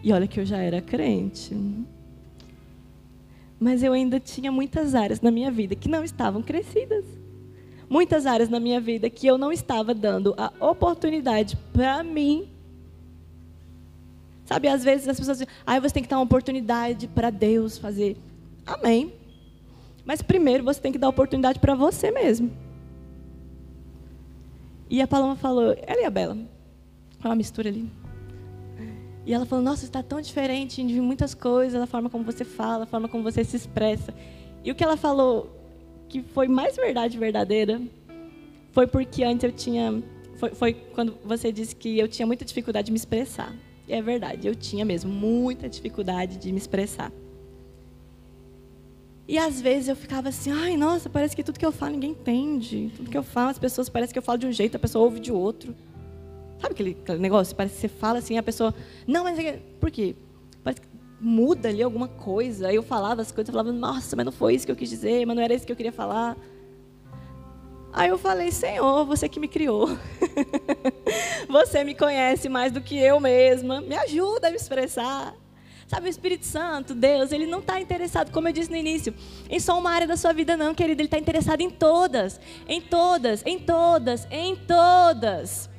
E olha que eu já era crente mas eu ainda tinha muitas áreas na minha vida que não estavam crescidas. Muitas áreas na minha vida que eu não estava dando a oportunidade para mim. Sabe, às vezes as pessoas dizem, ah, você tem que dar uma oportunidade para Deus fazer. Amém. Mas primeiro você tem que dar oportunidade para você mesmo. E a Paloma falou, ela e a Bela, uma mistura ali. E ela falou: Nossa, está tão diferente de muitas coisas, a forma como você fala, a forma como você se expressa. E o que ela falou que foi mais verdade verdadeira foi porque antes eu tinha. Foi, foi quando você disse que eu tinha muita dificuldade de me expressar. E é verdade, eu tinha mesmo muita dificuldade de me expressar. E às vezes eu ficava assim, ai, nossa, parece que tudo que eu falo ninguém entende. Tudo que eu falo, as pessoas parece que eu falo de um jeito, a pessoa ouve de outro. Sabe aquele, aquele negócio? Parece que você fala assim, a pessoa. Não, mas. É por quê? Parece que muda ali alguma coisa. Aí eu falava as coisas, eu falava, nossa, mas não foi isso que eu quis dizer, mas não era isso que eu queria falar. Aí eu falei, Senhor, você que me criou. você me conhece mais do que eu mesma. Me ajuda a me expressar. Sabe, o Espírito Santo, Deus, ele não está interessado, como eu disse no início, em só uma área da sua vida, não, querido. Ele está interessado em todas, em todas, em todas, em todas.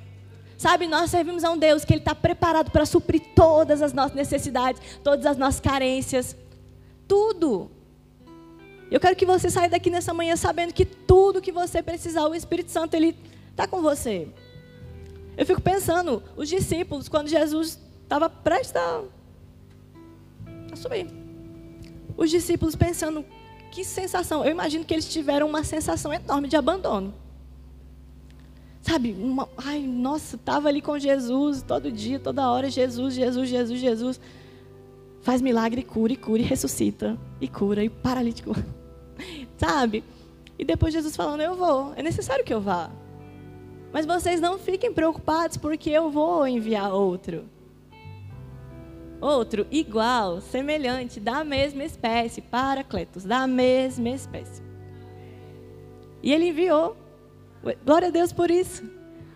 Sabe, nós servimos a um Deus que Ele está preparado para suprir todas as nossas necessidades, todas as nossas carências, tudo. Eu quero que você saia daqui nessa manhã sabendo que tudo que você precisar, o Espírito Santo, Ele está com você. Eu fico pensando, os discípulos, quando Jesus estava prestes a, a subir. Os discípulos pensando, que sensação. Eu imagino que eles tiveram uma sensação enorme de abandono. Sabe, uma, ai, nossa, estava ali com Jesus todo dia, toda hora, Jesus, Jesus, Jesus, Jesus faz milagre, cura e cura e ressuscita e cura e paralítico. Sabe? E depois Jesus falando: Eu vou, é necessário que eu vá. Mas vocês não fiquem preocupados porque eu vou enviar outro. Outro igual, semelhante, da mesma espécie, Paracletos, da mesma espécie. E ele enviou. Glória a Deus por isso.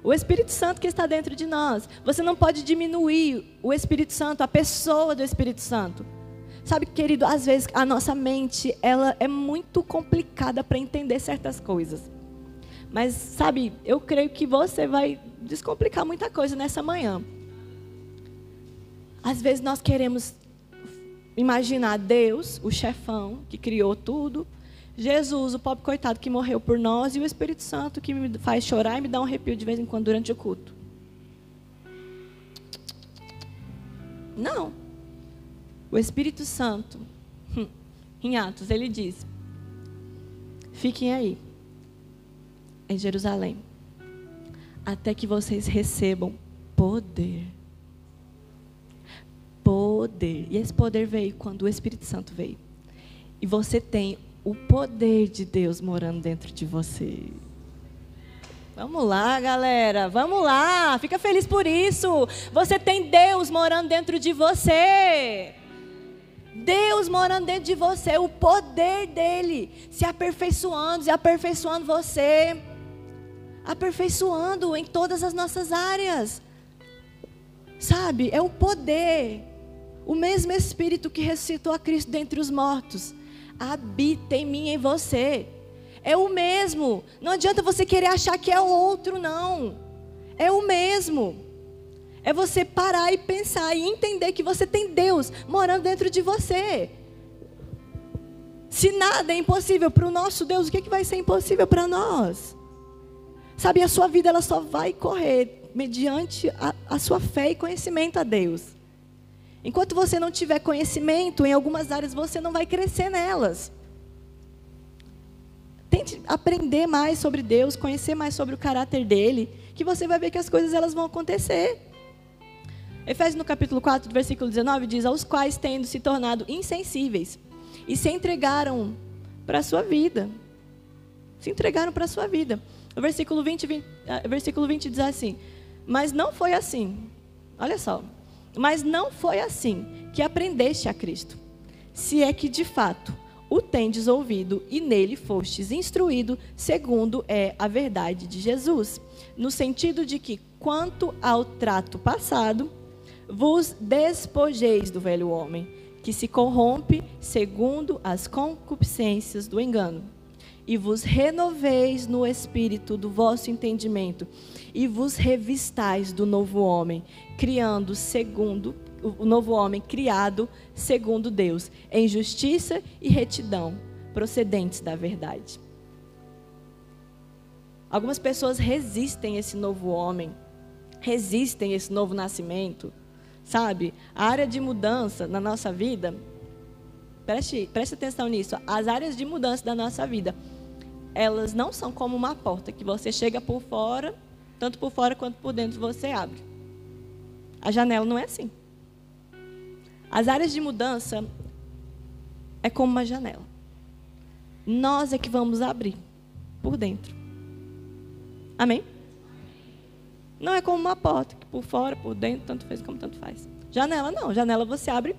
O Espírito Santo que está dentro de nós. Você não pode diminuir o Espírito Santo, a pessoa do Espírito Santo. Sabe, querido, às vezes a nossa mente, ela é muito complicada para entender certas coisas. Mas, sabe, eu creio que você vai descomplicar muita coisa nessa manhã. Às vezes nós queremos imaginar Deus, o chefão, que criou tudo, Jesus, o pobre coitado que morreu por nós, e o Espírito Santo que me faz chorar e me dá um arrepio de vez em quando durante o culto. Não. O Espírito Santo, hum, em Atos, ele diz: Fiquem aí, em Jerusalém, até que vocês recebam poder. Poder. E esse poder veio quando o Espírito Santo veio. E você tem o poder de Deus morando dentro de você. Vamos lá, galera. Vamos lá. Fica feliz por isso. Você tem Deus morando dentro de você. Deus morando dentro de você, o poder dele se aperfeiçoando, se aperfeiçoando você, aperfeiçoando em todas as nossas áreas. Sabe? É o poder. O mesmo Espírito que ressuscitou a Cristo dentre os mortos habita em mim e em você. É o mesmo. Não adianta você querer achar que é o outro, não. É o mesmo. É você parar e pensar e entender que você tem Deus morando dentro de você. Se nada é impossível para o nosso Deus, o que, é que vai ser impossível para nós? Sabe, a sua vida ela só vai correr mediante a, a sua fé e conhecimento a Deus. Enquanto você não tiver conhecimento em algumas áreas, você não vai crescer nelas. Tente aprender mais sobre Deus, conhecer mais sobre o caráter dele, que você vai ver que as coisas elas vão acontecer. Efésios no capítulo 4, versículo 19 diz: "Aos quais tendo se tornado insensíveis e se entregaram para a sua vida". Se entregaram para a sua vida. O versículo 20, 20, ah, versículo 20 diz assim: "Mas não foi assim". Olha só. Mas não foi assim que aprendeste a Cristo. Se é que de fato o tendes ouvido e nele fostes instruído, segundo é a verdade de Jesus, no sentido de que, quanto ao trato passado, vos despojeis do velho homem, que se corrompe segundo as concupiscências do engano, e vos renoveis no espírito do vosso entendimento, e vos revistais do novo homem, criando segundo o novo homem criado segundo Deus, em justiça e retidão, procedentes da verdade. Algumas pessoas resistem esse novo homem, resistem esse novo nascimento, sabe? A área de mudança na nossa vida, preste, preste atenção nisso, as áreas de mudança da nossa vida, elas não são como uma porta que você chega por fora tanto por fora quanto por dentro você abre. A janela não é assim. As áreas de mudança é como uma janela. Nós é que vamos abrir por dentro. Amém? Não é como uma porta, que por fora, por dentro, tanto fez como tanto faz. Janela não, janela você abre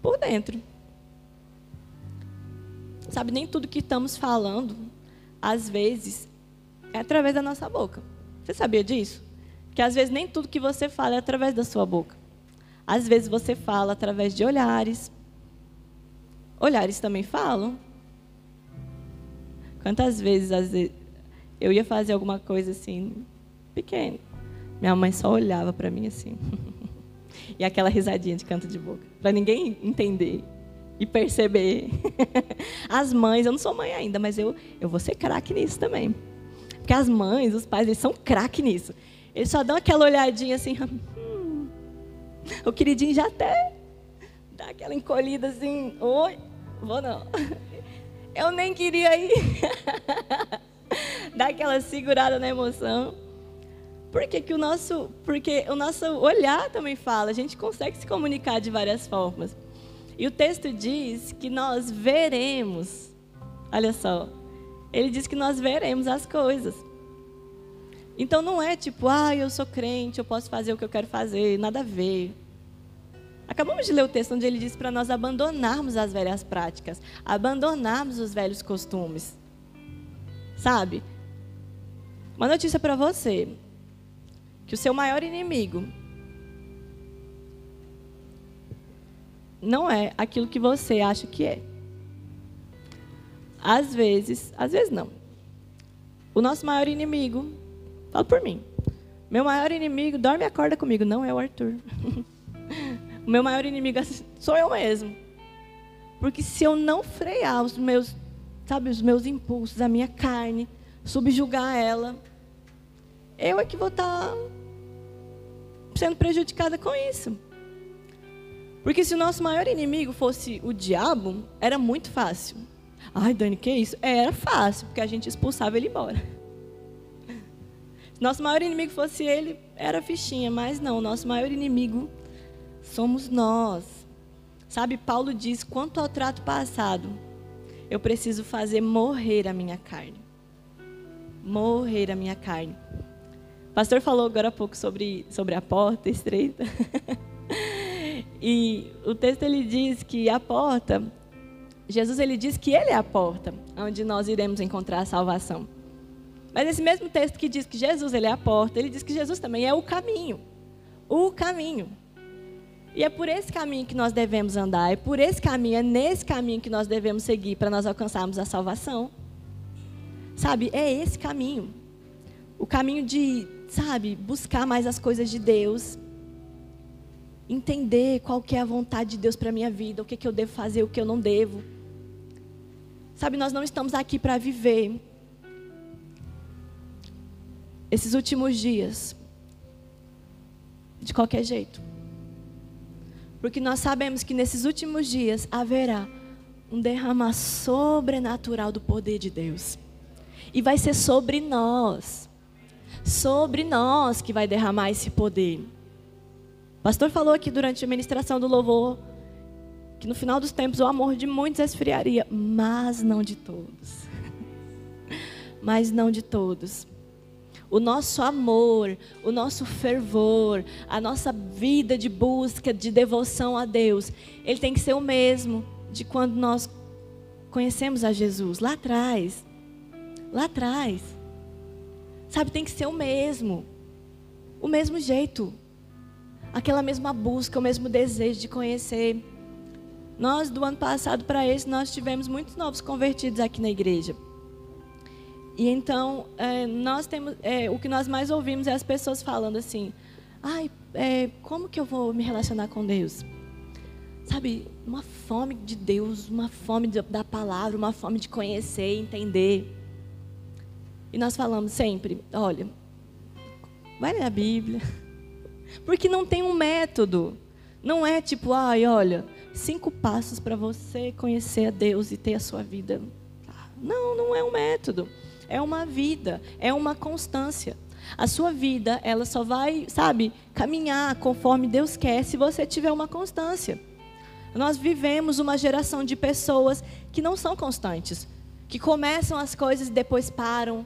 por dentro. Sabe, nem tudo que estamos falando, às vezes, é através da nossa boca. Você sabia disso? Que às vezes nem tudo que você fala é através da sua boca. Às vezes você fala através de olhares. Olhares também falam. Quantas vezes, às vezes eu ia fazer alguma coisa assim, pequena. Minha mãe só olhava para mim assim. e aquela risadinha de canto de boca, para ninguém entender e perceber. As mães, eu não sou mãe ainda, mas eu, eu vou ser craque nisso também. Porque as mães, os pais, eles são craque nisso. Eles só dão aquela olhadinha assim. Hum. O queridinho já até dá aquela encolhida assim. Oi, vou não. Eu nem queria ir. dá aquela segurada na emoção. Por que, que o nosso. Porque o nosso olhar também fala. A gente consegue se comunicar de várias formas. E o texto diz que nós veremos. Olha só. Ele diz que nós veremos as coisas. Então não é tipo, ah, eu sou crente, eu posso fazer o que eu quero fazer, nada a ver. Acabamos de ler o texto onde ele diz para nós abandonarmos as velhas práticas, abandonarmos os velhos costumes. Sabe? Uma notícia para você: que o seu maior inimigo não é aquilo que você acha que é. Às vezes, às vezes não. O nosso maior inimigo, falo por mim. Meu maior inimigo dorme e acorda comigo, não é o Arthur. o meu maior inimigo sou eu mesmo. Porque se eu não frear os meus, sabe, os meus impulsos, a minha carne, subjugar ela, eu é que vou estar tá sendo prejudicada com isso. Porque se o nosso maior inimigo fosse o diabo, era muito fácil. Ai, Dani, que isso? Era fácil, porque a gente expulsava ele embora. Se nosso maior inimigo fosse ele, era fichinha, mas não, nosso maior inimigo somos nós. Sabe, Paulo diz: quanto ao trato passado, eu preciso fazer morrer a minha carne. Morrer a minha carne. O pastor falou agora há pouco sobre, sobre a porta estreita. E o texto ele diz que a porta, Jesus ele diz que ele é a porta onde nós iremos encontrar a salvação. Mas esse mesmo texto que diz que Jesus ele é a porta, ele diz que Jesus também é o caminho. O caminho. E é por esse caminho que nós devemos andar, é por esse caminho, é nesse caminho que nós devemos seguir para nós alcançarmos a salvação. Sabe, é esse caminho. O caminho de, sabe, buscar mais as coisas de Deus, entender qual que é a vontade de Deus para a minha vida, o que, que eu devo fazer, o que eu não devo. Sabe, nós não estamos aqui para viver esses últimos dias de qualquer jeito. Porque nós sabemos que nesses últimos dias haverá um derramar sobrenatural do poder de Deus. E vai ser sobre nós. Sobre nós que vai derramar esse poder. O pastor falou aqui durante a ministração do louvor que no final dos tempos o amor de muitos esfriaria, mas não de todos. mas não de todos. O nosso amor, o nosso fervor, a nossa vida de busca, de devoção a Deus, ele tem que ser o mesmo de quando nós conhecemos a Jesus, lá atrás. Lá atrás. Sabe, tem que ser o mesmo. O mesmo jeito aquela mesma busca, o mesmo desejo de conhecer. Nós, do ano passado para esse, nós tivemos muitos novos convertidos aqui na igreja. E então, é, nós temos, é, o que nós mais ouvimos é as pessoas falando assim: ai, é, como que eu vou me relacionar com Deus? Sabe, uma fome de Deus, uma fome de, da palavra, uma fome de conhecer, entender. E nós falamos sempre: olha, vai ler a Bíblia porque não tem um método. Não é tipo, ai, olha, cinco passos para você conhecer a Deus e ter a sua vida. Não, não é um método. É uma vida, é uma constância. A sua vida, ela só vai, sabe, caminhar conforme Deus quer se você tiver uma constância. Nós vivemos uma geração de pessoas que não são constantes, que começam as coisas e depois param,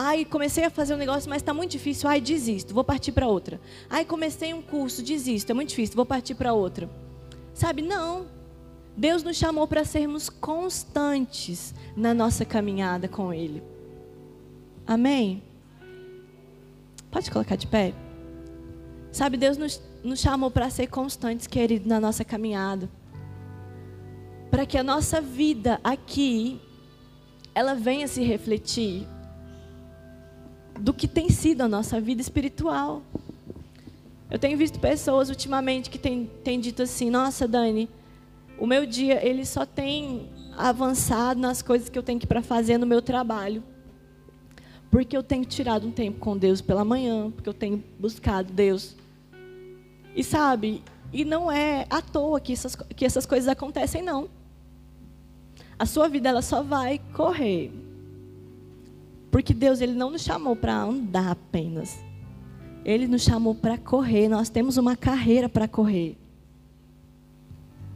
Ai, comecei a fazer um negócio, mas está muito difícil. Ai, desisto, vou partir para outra. Ai, comecei um curso, desisto, é muito difícil, vou partir para outra. Sabe, não. Deus nos chamou para sermos constantes na nossa caminhada com Ele. Amém? Pode colocar de pé? Sabe, Deus nos, nos chamou para ser constantes, querido, na nossa caminhada. Para que a nossa vida aqui, ela venha se refletir do que tem sido a nossa vida espiritual. Eu tenho visto pessoas ultimamente que têm, têm dito assim: Nossa, Dani, o meu dia ele só tem avançado nas coisas que eu tenho que para fazer no meu trabalho. Porque eu tenho tirado um tempo com Deus pela manhã, porque eu tenho buscado Deus. E sabe, e não é à toa que essas, que essas coisas acontecem, não. A sua vida ela só vai correr. Porque Deus ele não nos chamou para andar apenas. Ele nos chamou para correr. Nós temos uma carreira para correr.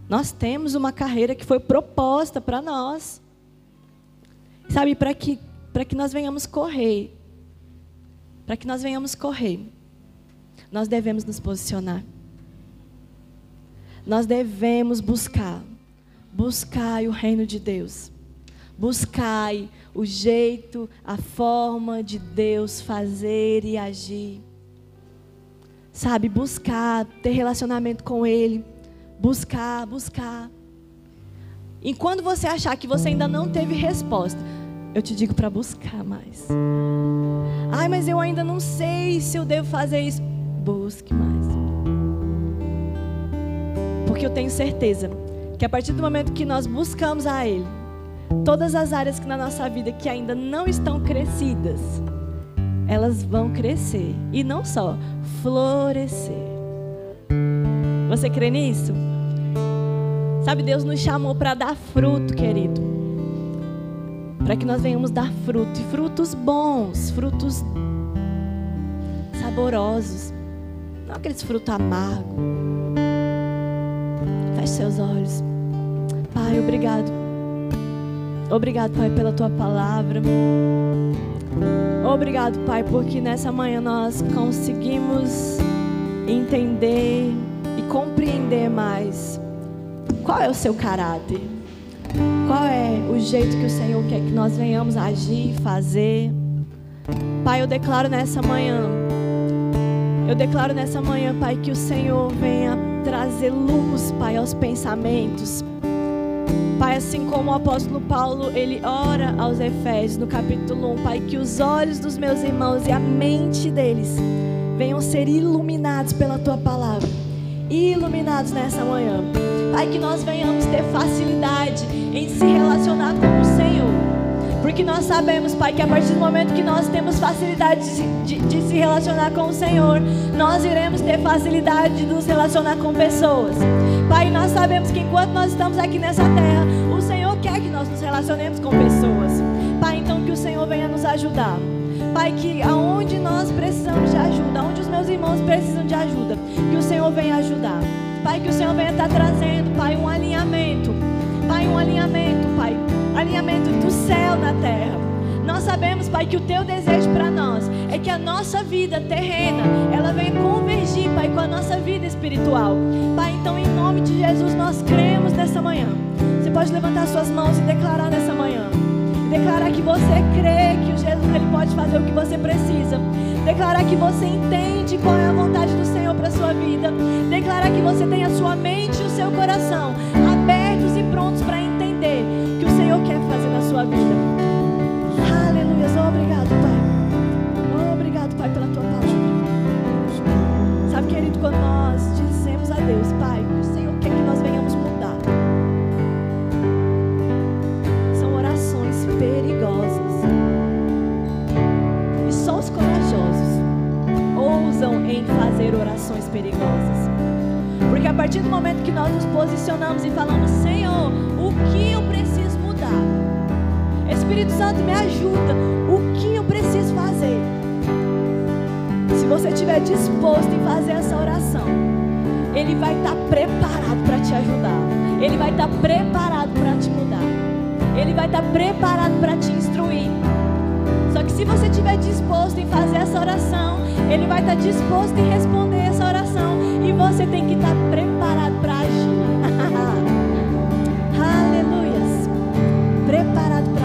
Nós temos uma carreira que foi proposta para nós. Sabe, para que para que nós venhamos correr, para que nós venhamos correr, nós devemos nos posicionar. Nós devemos buscar, buscai o reino de Deus. Buscai o jeito, a forma de Deus fazer e agir. Sabe, buscar, ter relacionamento com Ele. Buscar, buscar. Enquanto você achar que você ainda não teve resposta, eu te digo para buscar mais. Ai, mas eu ainda não sei se eu devo fazer isso. Busque mais. Porque eu tenho certeza que a partir do momento que nós buscamos a Ele, todas as áreas que na nossa vida que ainda não estão crescidas, elas vão crescer. E não só, florescer. Você crê nisso? Sabe, Deus nos chamou para dar fruto, querido para que nós venhamos dar fruto, e frutos bons, frutos saborosos, não aqueles frutos amargos. Feche seus olhos. Pai, obrigado. Obrigado, Pai, pela tua palavra. Obrigado, Pai, porque nessa manhã nós conseguimos entender e compreender mais qual é o seu caráter. Qual é o jeito que o Senhor quer que nós venhamos agir, fazer? Pai, eu declaro nessa manhã, eu declaro nessa manhã, Pai, que o Senhor venha trazer luz, Pai, aos pensamentos. Pai, assim como o apóstolo Paulo, ele ora aos Efésios no capítulo 1, Pai, que os olhos dos meus irmãos e a mente deles venham ser iluminados pela tua palavra. Iluminados nessa manhã. Pai, que nós venhamos ter facilidade em se relacionar com o Senhor. Porque nós sabemos, Pai, que a partir do momento que nós temos facilidade de, de, de, se relacionar com o Senhor, nós iremos ter facilidade de nos relacionar com pessoas. Pai, nós sabemos que enquanto nós estamos aqui nessa terra, o Senhor quer que nós nos relacionemos com pessoas. Pai, então que o Senhor venha nos ajudar. Pai, que aonde nós precisamos de ajuda, aonde os meus irmãos precisam de ajuda, que o Senhor venha ajudar. Pai, que o Senhor venha estar trazendo, Pai, um alinhamento. Pai, um alinhamento, Pai. Alinhamento do céu na terra. Nós sabemos, Pai, que o teu desejo nós é que a nossa vida terrena, ela venha convergir, Pai, com a nossa vida espiritual. Pai, então em nome de Jesus nós cremos nessa manhã. Você pode levantar suas mãos e declarar nessa manhã. Declarar que você crê que o Jesus ele pode fazer o que você precisa. Declarar que você entende qual é a vontade do Senhor para sua vida. Declarar que você tem a sua mente e o seu coração abertos e prontos para quando nós dizemos a Deus, Pai, o Senhor quer que nós venhamos mudar. São orações perigosas. em fazer orações perigosas. Porque a partir do momento que nós nos posicionamos e falamos, Senhor, o que eu preciso mudar? Espírito Santo, me ajuda. O que eu preciso fazer? você estiver disposto em fazer essa oração, Ele vai estar preparado para te ajudar. Ele vai estar preparado para te mudar. Ele vai estar preparado para te instruir. Só que se você estiver disposto em fazer essa oração, Ele vai estar disposto em responder essa oração. E você tem que estar preparado para agir. Aleluias. Preparado para